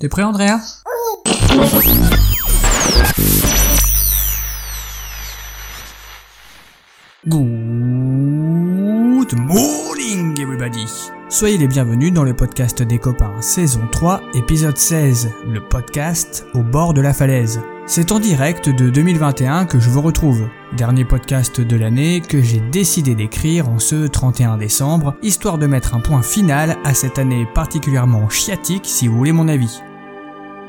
T'es prêt Andrea? Good morning everybody Soyez les bienvenus dans le podcast des copains, saison 3, épisode 16, le podcast au bord de la falaise. C'est en direct de 2021 que je vous retrouve. Dernier podcast de l'année que j'ai décidé d'écrire en ce 31 décembre, histoire de mettre un point final à cette année particulièrement chiatique si vous voulez mon avis.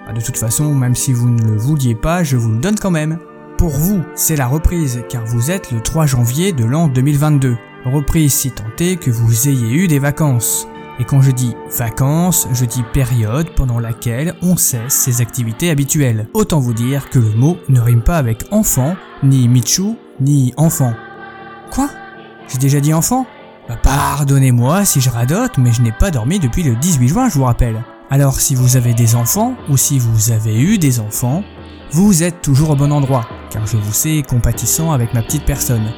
Ah, de toute façon, même si vous ne le vouliez pas, je vous le donne quand même. Pour vous, c'est la reprise, car vous êtes le 3 janvier de l'an 2022. Reprise si est que vous ayez eu des vacances. Et quand je dis vacances, je dis période pendant laquelle on cesse ses activités habituelles. Autant vous dire que le mot ne rime pas avec enfant, ni Michu, ni enfant. Quoi? J'ai déjà dit enfant? Bah pardonnez-moi si je radote, mais je n'ai pas dormi depuis le 18 juin, je vous rappelle. Alors si vous avez des enfants, ou si vous avez eu des enfants, vous êtes toujours au bon endroit, car je vous sais compatissant avec ma petite personne.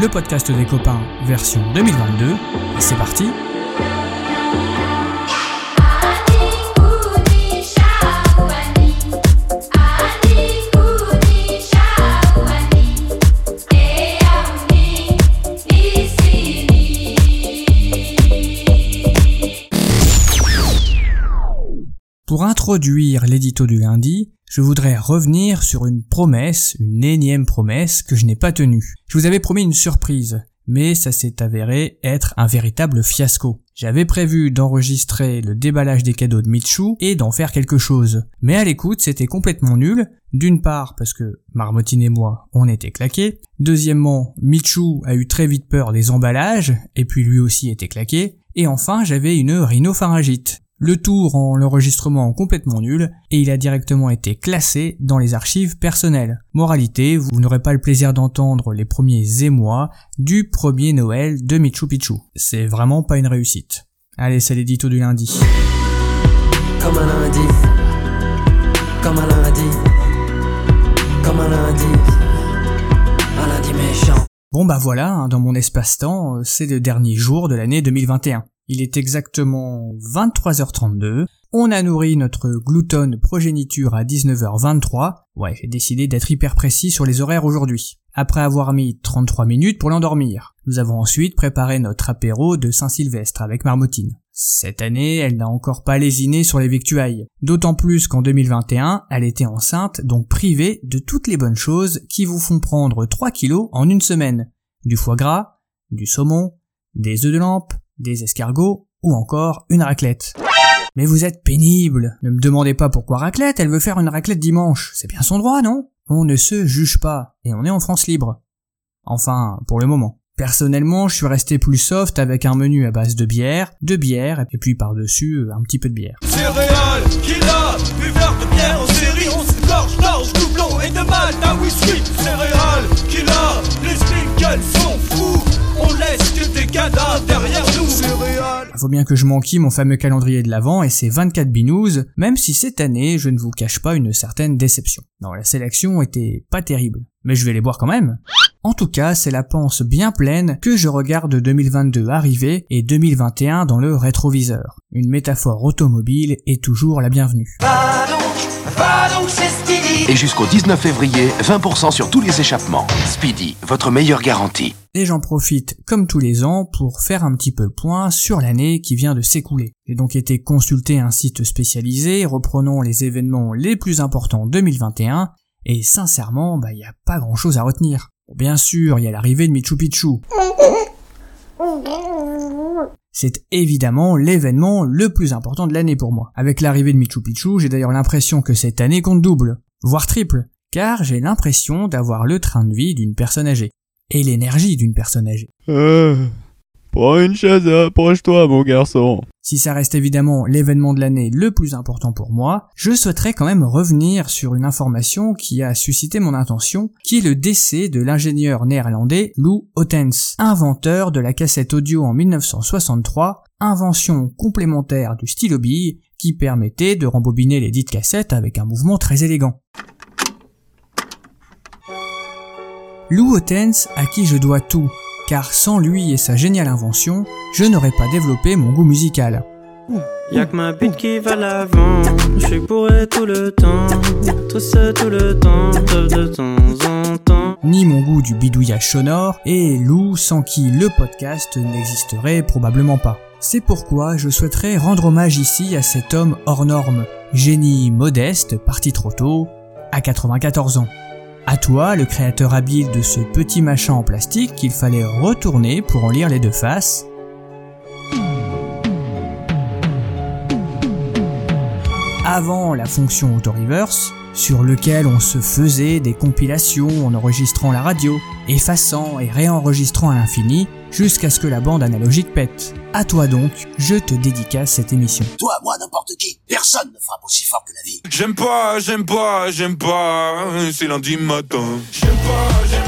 Le podcast des copains, version 2022, et c'est parti introduire l'édito du lundi, je voudrais revenir sur une promesse, une énième promesse que je n'ai pas tenue. Je vous avais promis une surprise, mais ça s'est avéré être un véritable fiasco. J'avais prévu d'enregistrer le déballage des cadeaux de Michu et d'en faire quelque chose. Mais à l'écoute, c'était complètement nul. D'une part, parce que Marmotine et moi, on était claqués. Deuxièmement, Michu a eu très vite peur des emballages, et puis lui aussi était claqué. Et enfin, j'avais une rhinopharyngite. Le tout rend l'enregistrement complètement nul et il a directement été classé dans les archives personnelles. Moralité, vous n'aurez pas le plaisir d'entendre les premiers émois du premier Noël de Michu Picchu. C'est vraiment pas une réussite. Allez, c'est l'édito du lundi. Comme un lundi, comme un lundi, comme un lundi, un lundi méchant. Bon bah voilà, hein, dans mon espace-temps, euh, c'est le dernier jour de l'année 2021. Il est exactement 23h32. On a nourri notre gloutonne progéniture à 19h23. Ouais, j'ai décidé d'être hyper précis sur les horaires aujourd'hui. Après avoir mis 33 minutes pour l'endormir. Nous avons ensuite préparé notre apéro de Saint-Sylvestre avec Marmotine. Cette année, elle n'a encore pas lésiné sur les victuailles. D'autant plus qu'en 2021, elle était enceinte, donc privée de toutes les bonnes choses qui vous font prendre 3 kilos en une semaine. Du foie gras, du saumon, des œufs de lampe, des escargots ou encore une raclette. Mais vous êtes pénible. Ne me demandez pas pourquoi raclette, elle veut faire une raclette dimanche. C'est bien son droit, non? On ne se juge pas, et on est en France libre. Enfin, pour le moment. Personnellement, je suis resté plus soft avec un menu à base de bière, de bière, et puis par-dessus, un petit peu de bière. Et de mal à whisky. Céréales, les sont fous, on laisse que des cadavres derrière nous. Céréales. Faut bien que je manquille mon fameux calendrier de l'Avent et ses 24 binous, même si cette année, je ne vous cache pas une certaine déception. Non, la sélection était pas terrible. Mais je vais les boire quand même. En tout cas, c'est la panse bien pleine que je regarde 2022 arriver et 2021 dans le rétroviseur. Une métaphore automobile est toujours la bienvenue. Va donc, va donc chez Speedy. Et jusqu'au 19 février, 20% sur tous les échappements. Speedy, votre meilleure garantie. Et j'en profite, comme tous les ans, pour faire un petit peu le point sur l'année qui vient de s'écouler. J'ai donc été consulter un site spécialisé reprenant les événements les plus importants 2021, et sincèrement, bah y a pas grand chose à retenir. Bien sûr, il y a l'arrivée de Michu Picchu. C'est évidemment l'événement le plus important de l'année pour moi. Avec l'arrivée de Michu Picchu, j'ai d'ailleurs l'impression que cette année compte double, voire triple, car j'ai l'impression d'avoir le train de vie d'une personne âgée. Et l'énergie d'une personne âgée. Euh, prends une chaise et approche-toi, mon garçon. Si ça reste évidemment l'événement de l'année le plus important pour moi, je souhaiterais quand même revenir sur une information qui a suscité mon attention, qui est le décès de l'ingénieur néerlandais Lou Ottens, inventeur de la cassette audio en 1963, invention complémentaire du stylo bille qui permettait de rembobiner les dites cassettes avec un mouvement très élégant. Lou Ottens à qui je dois tout, car sans lui et sa géniale invention, je n'aurais pas développé mon goût musical. Y'a que ma bite qui va l'avant. Je suis bourré tout le temps. Tout ça tout le temps. Sauf de temps en temps. Ni mon goût du bidouillage sonore, et Lou sans qui le podcast n'existerait probablement pas. C'est pourquoi je souhaiterais rendre hommage ici à cet homme hors norme, génie modeste, parti trop tôt, à 94 ans. À toi, le créateur habile de ce petit machin en plastique qu'il fallait retourner pour en lire les deux faces. Avant la fonction auto-reverse, sur lequel on se faisait des compilations en enregistrant la radio, effaçant et réenregistrant à l'infini, jusqu'à ce que la bande analogique pète. À toi donc, je te dédicace cette émission. Toi, moi, n'importe qui. Personne ne frappe aussi fort que la vie. J'aime pas, j'aime pas, j'aime pas, c'est lundi matin. J'aime pas, j'aime pas,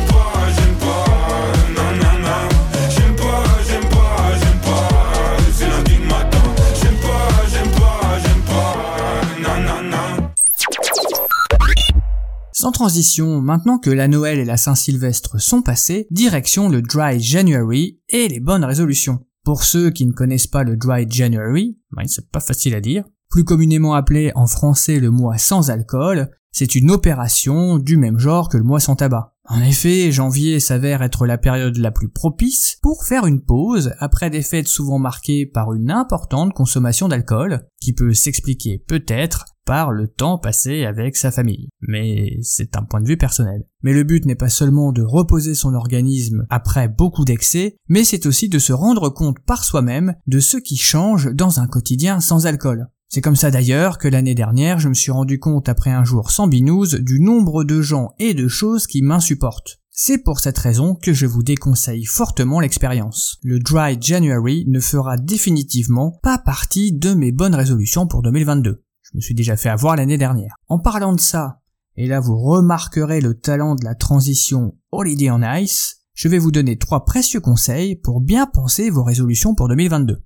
Sans transition, maintenant que la Noël et la Saint-Sylvestre sont passés, direction le Dry January et les bonnes résolutions. Pour ceux qui ne connaissent pas le Dry January, ben, c'est pas facile à dire, plus communément appelé en français le mois sans alcool, c'est une opération du même genre que le mois sans tabac. En effet, janvier s'avère être la période la plus propice pour faire une pause après des fêtes souvent marquées par une importante consommation d'alcool, qui peut s'expliquer peut-être par le temps passé avec sa famille. Mais c'est un point de vue personnel. Mais le but n'est pas seulement de reposer son organisme après beaucoup d'excès, mais c'est aussi de se rendre compte par soi-même de ce qui change dans un quotidien sans alcool. C'est comme ça d'ailleurs que l'année dernière je me suis rendu compte après un jour sans binouze du nombre de gens et de choses qui m'insupportent. C'est pour cette raison que je vous déconseille fortement l'expérience. Le Dry January ne fera définitivement pas partie de mes bonnes résolutions pour 2022. Je me suis déjà fait avoir l'année dernière. En parlant de ça, et là vous remarquerez le talent de la transition Holiday on Ice, je vais vous donner trois précieux conseils pour bien penser vos résolutions pour 2022.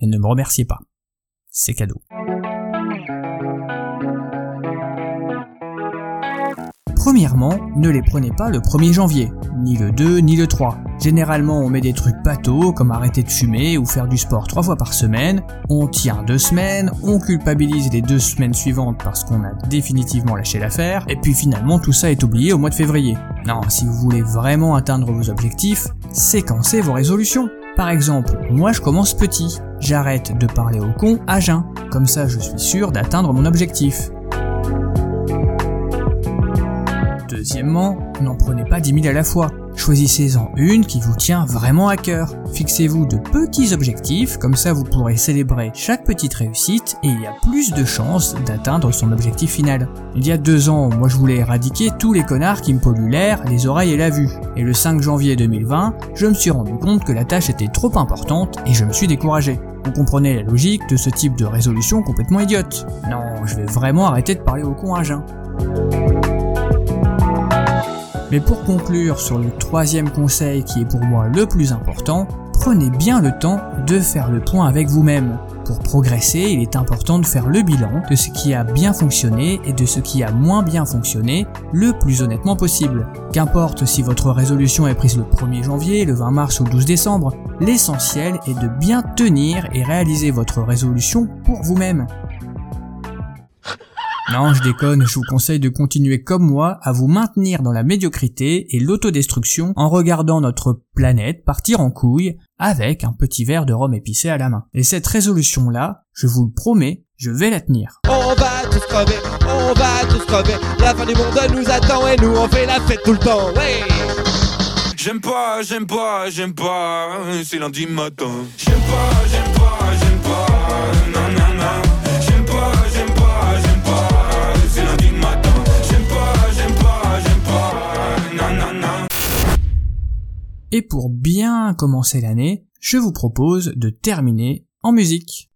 Et ne me remerciez pas. C'est cadeau. Premièrement, ne les prenez pas le 1er janvier, ni le 2, ni le 3. Généralement, on met des trucs bateaux, comme arrêter de fumer ou faire du sport trois fois par semaine, on tient deux semaines, on culpabilise les deux semaines suivantes parce qu'on a définitivement lâché l'affaire, et puis finalement tout ça est oublié au mois de février. Non, si vous voulez vraiment atteindre vos objectifs, séquencez vos résolutions. Par exemple, moi je commence petit, j'arrête de parler au con à jeun, comme ça je suis sûr d'atteindre mon objectif. Deuxièmement, n'en prenez pas 10 000 à la fois. Choisissez-en une qui vous tient vraiment à cœur. Fixez-vous de petits objectifs, comme ça vous pourrez célébrer chaque petite réussite et il y a plus de chances d'atteindre son objectif final. Il y a deux ans, moi je voulais éradiquer tous les connards qui me polluent l'air, les oreilles et la vue. Et le 5 janvier 2020, je me suis rendu compte que la tâche était trop importante et je me suis découragé. Vous comprenez la logique de ce type de résolution complètement idiote. Non, je vais vraiment arrêter de parler au con à jeun. Mais pour conclure sur le troisième conseil qui est pour moi le plus important, prenez bien le temps de faire le point avec vous-même. Pour progresser, il est important de faire le bilan de ce qui a bien fonctionné et de ce qui a moins bien fonctionné le plus honnêtement possible. Qu'importe si votre résolution est prise le 1er janvier, le 20 mars ou le 12 décembre, l'essentiel est de bien tenir et réaliser votre résolution pour vous-même. Non, je déconne, je vous conseille de continuer comme moi à vous maintenir dans la médiocrité et l'autodestruction en regardant notre planète partir en couille avec un petit verre de rhum épicé à la main. Et cette résolution-là, je vous le promets, je vais la tenir. On va tous crever, on va tous crever. La fin du monde nous attend et nous on fait la fête tout le temps. Ouais. J'aime pas, j'aime pas, j'aime pas, c'est lundi matin. J'aime pas, j'aime pas, Et pour bien commencer l'année, je vous propose de terminer en musique.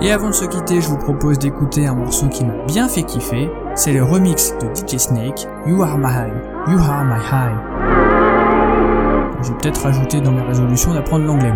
Et avant de se quitter, je vous propose d'écouter un morceau qui m'a bien fait kiffer. C'est le remix de DJ Snake, You Are My High. You Are My High. J'ai peut-être rajouté dans mes résolutions d'apprendre l'anglais.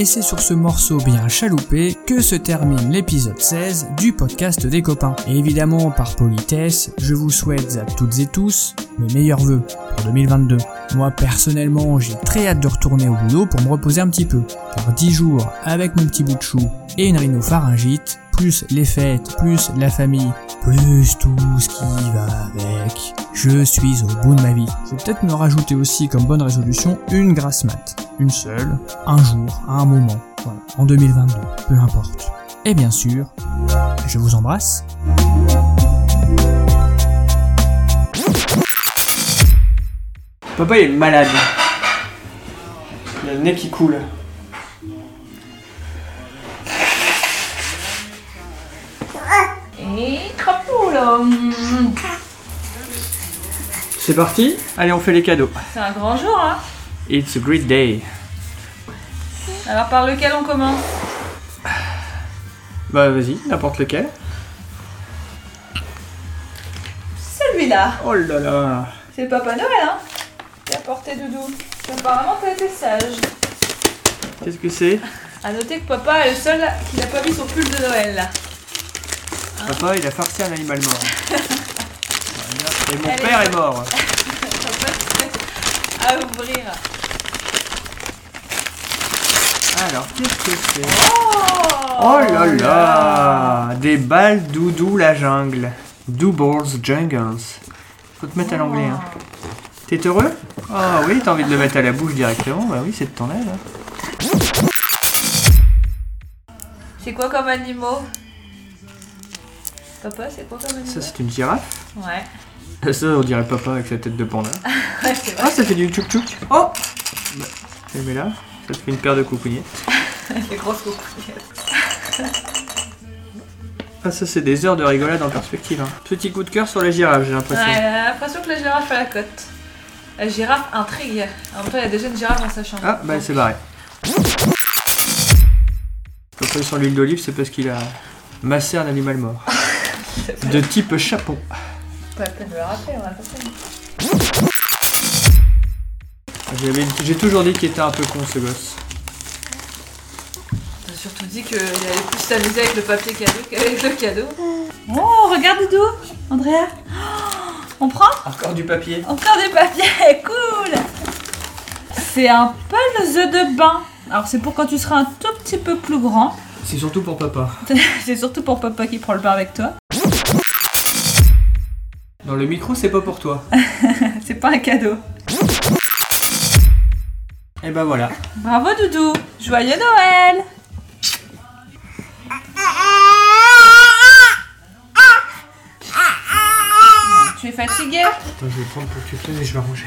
Et c'est sur ce morceau bien chaloupé que se termine l'épisode 16 du podcast des copains. Et évidemment, par politesse, je vous souhaite à toutes et tous mes meilleurs vœux pour 2022. Moi personnellement, j'ai très hâte de retourner au boulot pour me reposer un petit peu. Car 10 jours avec mon petit bout de chou et une rhinopharyngite, plus les fêtes, plus la famille, plus tout ce qui va avec. Je suis au bout de ma vie. Je vais peut-être me rajouter aussi comme bonne résolution une grasse mat. Une seule, un jour, à un moment. Voilà, en 2022, peu importe. Et bien sûr, je vous embrasse. Papa est malade. Il a le nez qui coule. Crapaud là. C'est parti Allez, on fait les cadeaux. C'est un grand jour hein It's a great day. Alors par lequel on commence Bah vas-y, n'importe lequel. Celui-là Oh là là. C'est le Papa Noël hein Qui a porté Doudou. Apparemment t'as été sage. Qu'est-ce que c'est? A noter que papa est le seul qui n'a pas mis son pull de Noël là. Papa, il a farci un animal mort. Et mon père est mort. à ouvrir. Alors, qu'est-ce que c'est? Oh Oh là là Des balles doudou la jungle. Doodles Jungles. Faut te mettre à l'anglais. Hein. T'es heureux? Ah oui, t'as envie de le mettre à la bouche directement Bah oui, c'est de ton aile. hein. C'est quoi comme animaux? Papa, c'est quoi comme animaux Ça, c'est une girafe. Ouais. Ça, on dirait papa avec sa tête de panda. Ouais, c'est Ah, vrai. ça fait du tchouk tchouk. Oh bah, mets là. Ça te fait une paire de coucougnettes. Les grosses coucouillettes. Ah, ça, c'est des heures de rigolade en perspective. hein. Petit coup de cœur sur la girafe, j'ai l'impression. Ouais, a l'impression que la girafe a la cote. La girafe intrigue. En même temps, il y a déjà une girafe dans sa chambre. Ah, bah, c'est barré. Papa sur l'huile d'olive, c'est parce qu'il a massé un animal mort. De type chapeau. Pas la peine de le rappeler, on a pas fait. J'avais- J'ai toujours dit qu'il était un peu con ce gosse. T'as surtout dit qu'il allait plus s'amuser avec le papier cadeau qu'avec le cadeau. Oh, regarde Doudou Andrea Oh, On prend Encore du papier. Encore des papiers, cool C'est un puzzle de bain. Alors c'est pour quand tu seras un tout petit peu plus grand. C'est surtout pour papa. C'est surtout pour papa qui prend le bain avec toi. Dans le micro, c'est pas pour toi. C'est pas un cadeau. Et bah voilà. Bravo Doudou Joyeux Noël Tu es fatigué? Attends, je vais prendre pour que tu et je vais ranger.